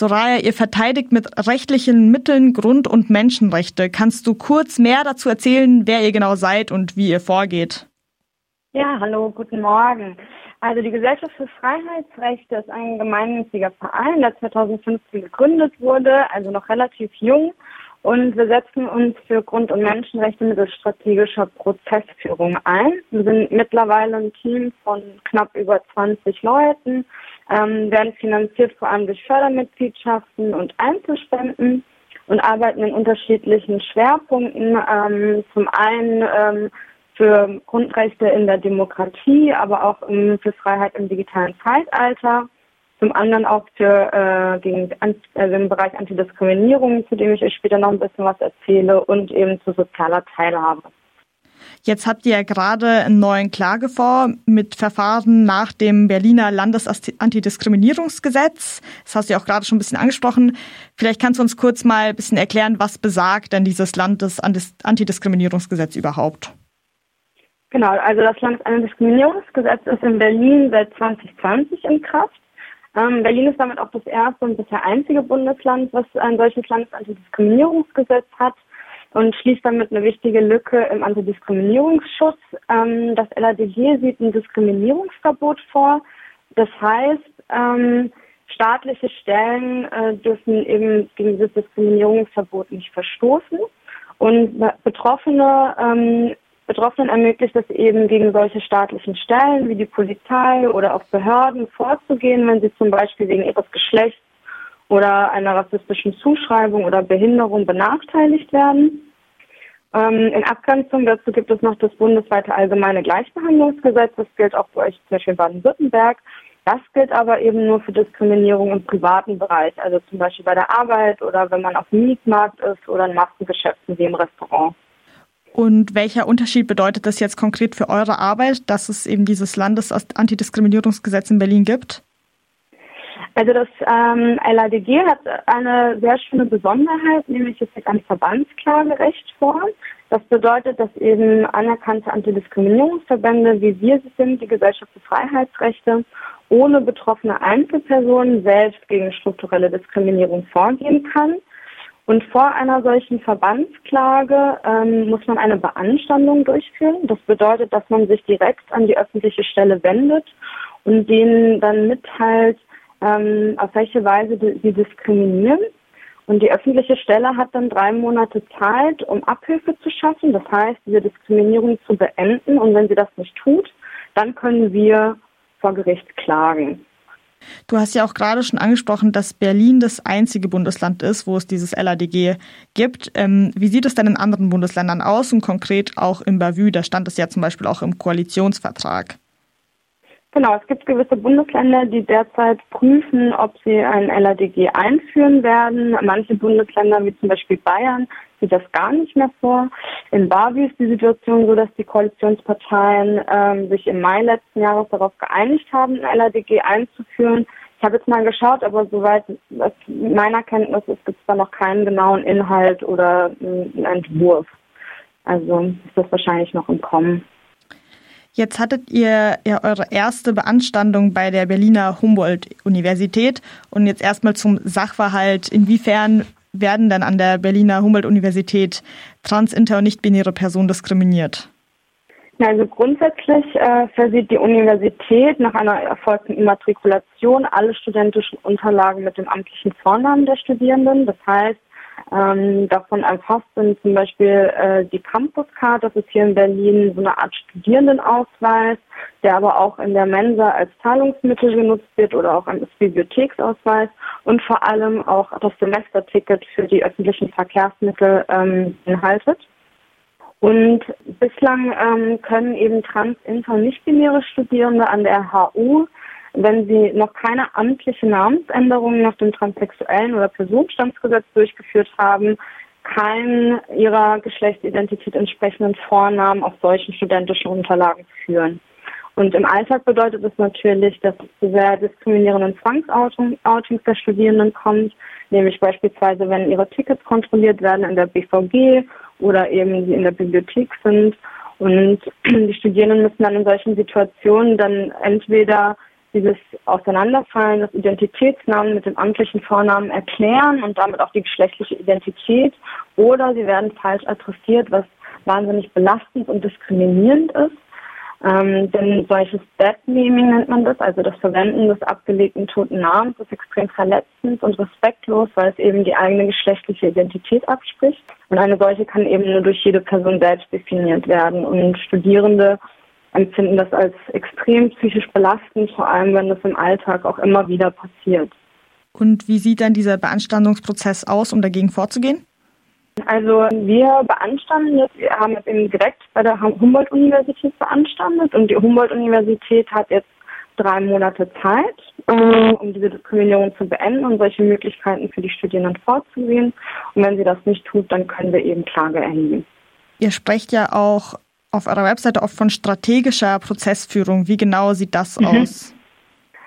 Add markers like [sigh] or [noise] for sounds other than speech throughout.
Soraya, ihr verteidigt mit rechtlichen Mitteln Grund- und Menschenrechte. Kannst du kurz mehr dazu erzählen, wer ihr genau seid und wie ihr vorgeht? Ja, hallo, guten Morgen. Also die Gesellschaft für Freiheitsrechte ist ein gemeinnütziger Verein, der 2015 gegründet wurde, also noch relativ jung. Und wir setzen uns für Grund- und Menschenrechte mittels strategischer Prozessführung ein. Wir sind mittlerweile ein Team von knapp über 20 Leuten, ähm, werden finanziert vor allem durch Fördermitgliedschaften und Einzelspenden und arbeiten in unterschiedlichen Schwerpunkten. Ähm, zum einen ähm, für Grundrechte in der Demokratie, aber auch um, für Freiheit im digitalen Zeitalter. Zum anderen auch für äh, gegen, also im Bereich Antidiskriminierung, zu dem ich euch später noch ein bisschen was erzähle, und eben zu sozialer Teilhabe. Jetzt habt ihr ja gerade einen neuen Klagefonds mit Verfahren nach dem Berliner Landesantidiskriminierungsgesetz. Das hast du ja auch gerade schon ein bisschen angesprochen. Vielleicht kannst du uns kurz mal ein bisschen erklären, was besagt denn dieses Landesantidiskriminierungsgesetz überhaupt? Genau, also das Landesantidiskriminierungsgesetz ist in Berlin seit 2020 in Kraft. Ähm, Berlin ist damit auch das erste und bisher einzige Bundesland, was ein solches Landesantidiskriminierungsgesetz hat und schließt damit eine wichtige Lücke im Antidiskriminierungsschutz. Ähm, das LADG sieht ein Diskriminierungsverbot vor. Das heißt, ähm, staatliche Stellen äh, dürfen eben gegen dieses Diskriminierungsverbot nicht verstoßen. Und Betroffene ähm, Betroffenen ermöglicht es eben gegen solche staatlichen Stellen wie die Polizei oder auch Behörden vorzugehen, wenn sie zum Beispiel wegen ihres Geschlechts oder einer rassistischen Zuschreibung oder Behinderung benachteiligt werden. Ähm, in Abgrenzung dazu gibt es noch das bundesweite allgemeine Gleichbehandlungsgesetz. Das gilt auch für euch zum Beispiel in Baden-Württemberg. Das gilt aber eben nur für Diskriminierung im privaten Bereich, also zum Beispiel bei der Arbeit oder wenn man auf dem Mietmarkt ist oder in Massengeschäften wie im Restaurant. Und welcher Unterschied bedeutet das jetzt konkret für eure Arbeit, dass es eben dieses Landesantidiskriminierungsgesetz in Berlin gibt? Also das ähm, LADG hat eine sehr schöne Besonderheit, nämlich es liegt ein Verbandsklagerecht vor. Das bedeutet, dass eben anerkannte Antidiskriminierungsverbände, wie wir sie sind, die Gesellschaft für Freiheitsrechte, ohne betroffene Einzelpersonen selbst gegen strukturelle Diskriminierung vorgehen kann. Und vor einer solchen Verbandsklage ähm, muss man eine Beanstandung durchführen. Das bedeutet, dass man sich direkt an die öffentliche Stelle wendet und denen dann mitteilt, ähm, auf welche Weise sie diskriminieren. Und die öffentliche Stelle hat dann drei Monate Zeit, um Abhilfe zu schaffen. Das heißt, diese Diskriminierung zu beenden. Und wenn sie das nicht tut, dann können wir vor Gericht klagen. Du hast ja auch gerade schon angesprochen, dass Berlin das einzige Bundesland ist, wo es dieses LADG gibt. Ähm, wie sieht es denn in anderen Bundesländern aus und konkret auch im Bavü? Da stand es ja zum Beispiel auch im Koalitionsvertrag. Genau, es gibt gewisse Bundesländer, die derzeit prüfen, ob sie ein LADG einführen werden. Manche Bundesländer, wie zum Beispiel Bayern, sieht das gar nicht mehr vor. In Bavü ist die Situation so, dass die Koalitionsparteien ähm, sich im Mai letzten Jahres darauf geeinigt haben, ein LADG einzuführen. Ich habe jetzt mal geschaut, aber soweit es meiner Kenntnis ist, gibt es da noch keinen genauen Inhalt oder einen Entwurf. Also ist das wahrscheinlich noch im Kommen. Jetzt hattet ihr ja eure erste Beanstandung bei der Berliner Humboldt-Universität und jetzt erstmal zum Sachverhalt. Inwiefern werden dann an der Berliner Humboldt-Universität trans-, inter- und nicht-binäre Personen diskriminiert? Also grundsätzlich äh, versieht die Universität nach einer erfolgten Immatrikulation alle studentischen Unterlagen mit dem amtlichen Vornamen der Studierenden. Das heißt, ähm, davon erfasst sind zum Beispiel äh, die Campus-Card, das ist hier in Berlin so eine Art Studierendenausweis, der aber auch in der Mensa als Zahlungsmittel genutzt wird oder auch als Bibliotheksausweis und vor allem auch das Semesterticket für die öffentlichen Verkehrsmittel ähm, beinhaltet. Und bislang ähm, können eben trans-, inter- und nicht-binäre Studierende an der HU wenn sie noch keine amtliche Namensänderung nach dem transsexuellen oder Personenstandsgesetz durchgeführt haben, keinen ihrer Geschlechtsidentität entsprechenden Vornamen auf solchen studentischen Unterlagen führen. Und im Alltag bedeutet es natürlich, dass es zu sehr diskriminierenden Zwangsoutings der Studierenden kommt, nämlich beispielsweise, wenn ihre Tickets kontrolliert werden in der BVG oder eben sie in der Bibliothek sind. Und die Studierenden müssen dann in solchen Situationen dann entweder dieses Auseinanderfallen des Identitätsnamen mit dem amtlichen Vornamen erklären und damit auch die geschlechtliche Identität oder sie werden falsch adressiert, was wahnsinnig belastend und diskriminierend ist. Ähm, denn solches Deadnaming nennt man das, also das Verwenden des abgelegten toten Namens, ist extrem verletzend und respektlos, weil es eben die eigene geschlechtliche Identität abspricht. Und eine solche kann eben nur durch jede Person selbst definiert werden. Und Studierende empfinden das als extrem psychisch belastend, vor allem wenn das im Alltag auch immer wieder passiert. Und wie sieht dann dieser Beanstandungsprozess aus, um dagegen vorzugehen? Also wir beanstanden jetzt, wir haben jetzt eben direkt bei der Humboldt-Universität beanstandet und die Humboldt-Universität hat jetzt drei Monate Zeit, äh, um diese Diskriminierung zu beenden und solche Möglichkeiten für die Studierenden vorzusehen. Und wenn sie das nicht tut, dann können wir eben Klage erheben. Ihr sprecht ja auch auf eurer Webseite oft von strategischer Prozessführung. Wie genau sieht das mhm. aus?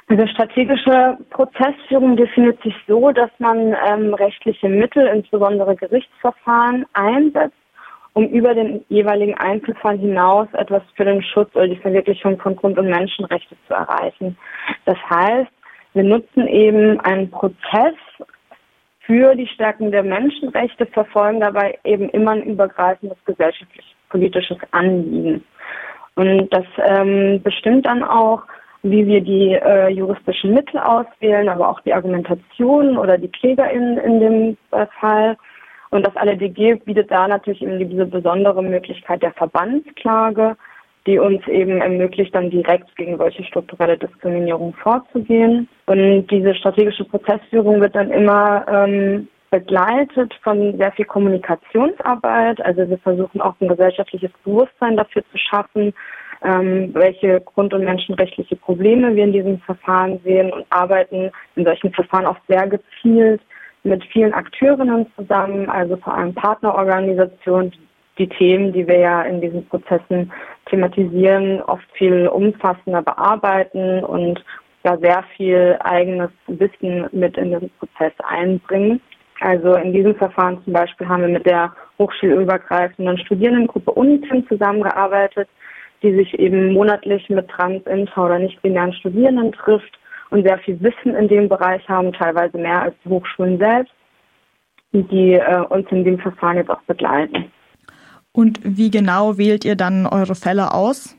Also strategische Prozessführung definiert sich so, dass man ähm, rechtliche Mittel, insbesondere Gerichtsverfahren, einsetzt, um über den jeweiligen Einzelfall hinaus etwas für den Schutz oder die Verwirklichung von Grund- und Menschenrechten zu erreichen. Das heißt, wir nutzen eben einen Prozess für die Stärkung der Menschenrechte, verfolgen dabei eben immer ein übergreifendes gesellschaftlich-politisches Anliegen. Und das ähm, bestimmt dann auch, wie wir die äh, juristischen Mittel auswählen, aber auch die Argumentation oder die KlägerInnen in dem äh, Fall. Und das ALDG bietet da natürlich eben diese besondere Möglichkeit der Verbandsklage, die uns eben ermöglicht, dann direkt gegen solche strukturelle Diskriminierung vorzugehen. Und diese strategische Prozessführung wird dann immer ähm, begleitet von sehr viel Kommunikationsarbeit. Also wir versuchen auch ein gesellschaftliches Bewusstsein dafür zu schaffen, ähm, welche grund- und menschenrechtliche Probleme wir in diesem Verfahren sehen und arbeiten in solchen Verfahren oft sehr gezielt mit vielen Akteurinnen zusammen, also vor allem Partnerorganisationen, die Themen, die wir ja in diesen Prozessen thematisieren, oft viel umfassender bearbeiten und ja sehr viel eigenes Wissen mit in den Prozess einbringen. Also in diesem Verfahren zum Beispiel haben wir mit der hochschulübergreifenden Studierendengruppe UNITIM zusammengearbeitet, die sich eben monatlich mit trans, inter oder nicht-binären Studierenden trifft und sehr viel Wissen in dem Bereich haben, teilweise mehr als die Hochschulen selbst, die äh, uns in dem Verfahren jetzt auch begleiten. Und wie genau wählt ihr dann eure Fälle aus?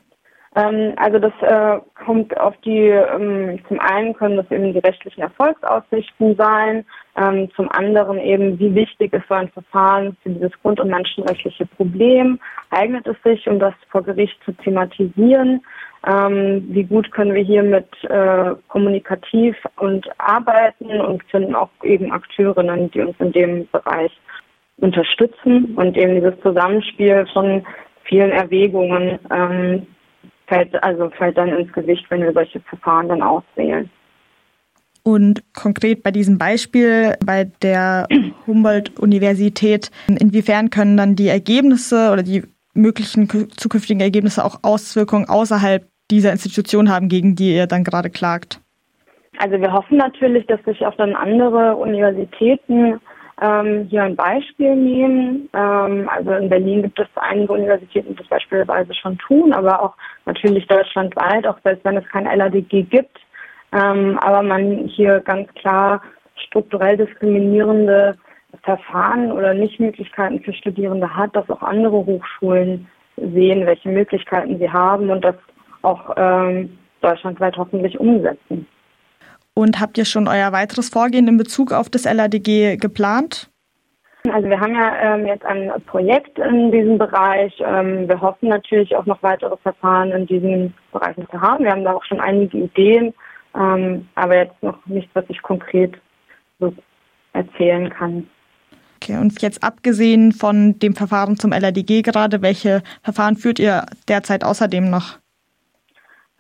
Ähm, also das äh, kommt auf die, ähm, zum einen können das eben die rechtlichen Erfolgsaussichten sein, ähm, zum anderen eben, wie wichtig ist so ein Verfahren für dieses grund- und menschenrechtliche Problem, eignet es sich, um das vor Gericht zu thematisieren, ähm, wie gut können wir hier mit äh, kommunikativ und arbeiten und finden auch eben Akteurinnen, die uns in dem Bereich unterstützen und eben dieses Zusammenspiel von vielen Erwägungen ähm, fällt, also fällt dann ins Gewicht, wenn wir solche Verfahren dann auswählen. Und konkret bei diesem Beispiel bei der [clears throat] Humboldt-Universität, inwiefern können dann die Ergebnisse oder die möglichen zukünftigen Ergebnisse auch Auswirkungen außerhalb dieser Institution haben, gegen die ihr dann gerade klagt? Also wir hoffen natürlich, dass sich auch dann andere Universitäten ähm, hier ein Beispiel nehmen. Ähm, also in Berlin gibt es einige Universitäten, die das beispielsweise schon tun, aber auch natürlich deutschlandweit, auch selbst wenn es kein LADG gibt. Ähm, aber man hier ganz klar strukturell diskriminierende Verfahren oder Nichtmöglichkeiten für Studierende hat, dass auch andere Hochschulen sehen, welche Möglichkeiten sie haben und das auch ähm, deutschlandweit hoffentlich umsetzen. Und habt ihr schon euer weiteres Vorgehen in Bezug auf das LADG geplant? Also wir haben ja ähm, jetzt ein Projekt in diesem Bereich. Ähm, wir hoffen natürlich auch noch weitere Verfahren in diesen Bereichen zu haben. Wir haben da auch schon einige Ideen, ähm, aber jetzt noch nichts, was ich konkret so erzählen kann. Okay, und jetzt abgesehen von dem Verfahren zum LADG gerade, welche Verfahren führt ihr derzeit außerdem noch?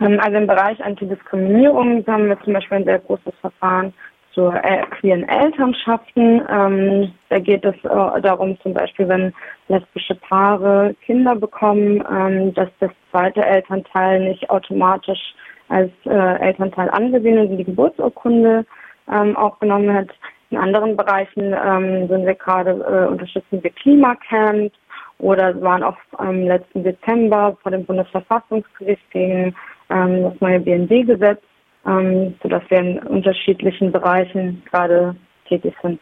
Ähm, also im Bereich Antidiskriminierung haben wir zum Beispiel ein sehr großes Verfahren zu äh, queeren Elternschaften. Ähm, da geht es äh, darum, zum Beispiel, wenn lesbische Paare Kinder bekommen, ähm, dass das zweite Elternteil nicht automatisch als äh, Elternteil angesehen und in die Geburtsurkunde ähm, aufgenommen wird. In anderen Bereichen ähm, sind wir gerade, äh, unterstützen wir Klimacamps oder waren auch am letzten Dezember vor dem Bundesverfassungsgericht gegen ähm, das neue BND-Gesetz ähm, sodass wir in unterschiedlichen Bereichen gerade tätig sind.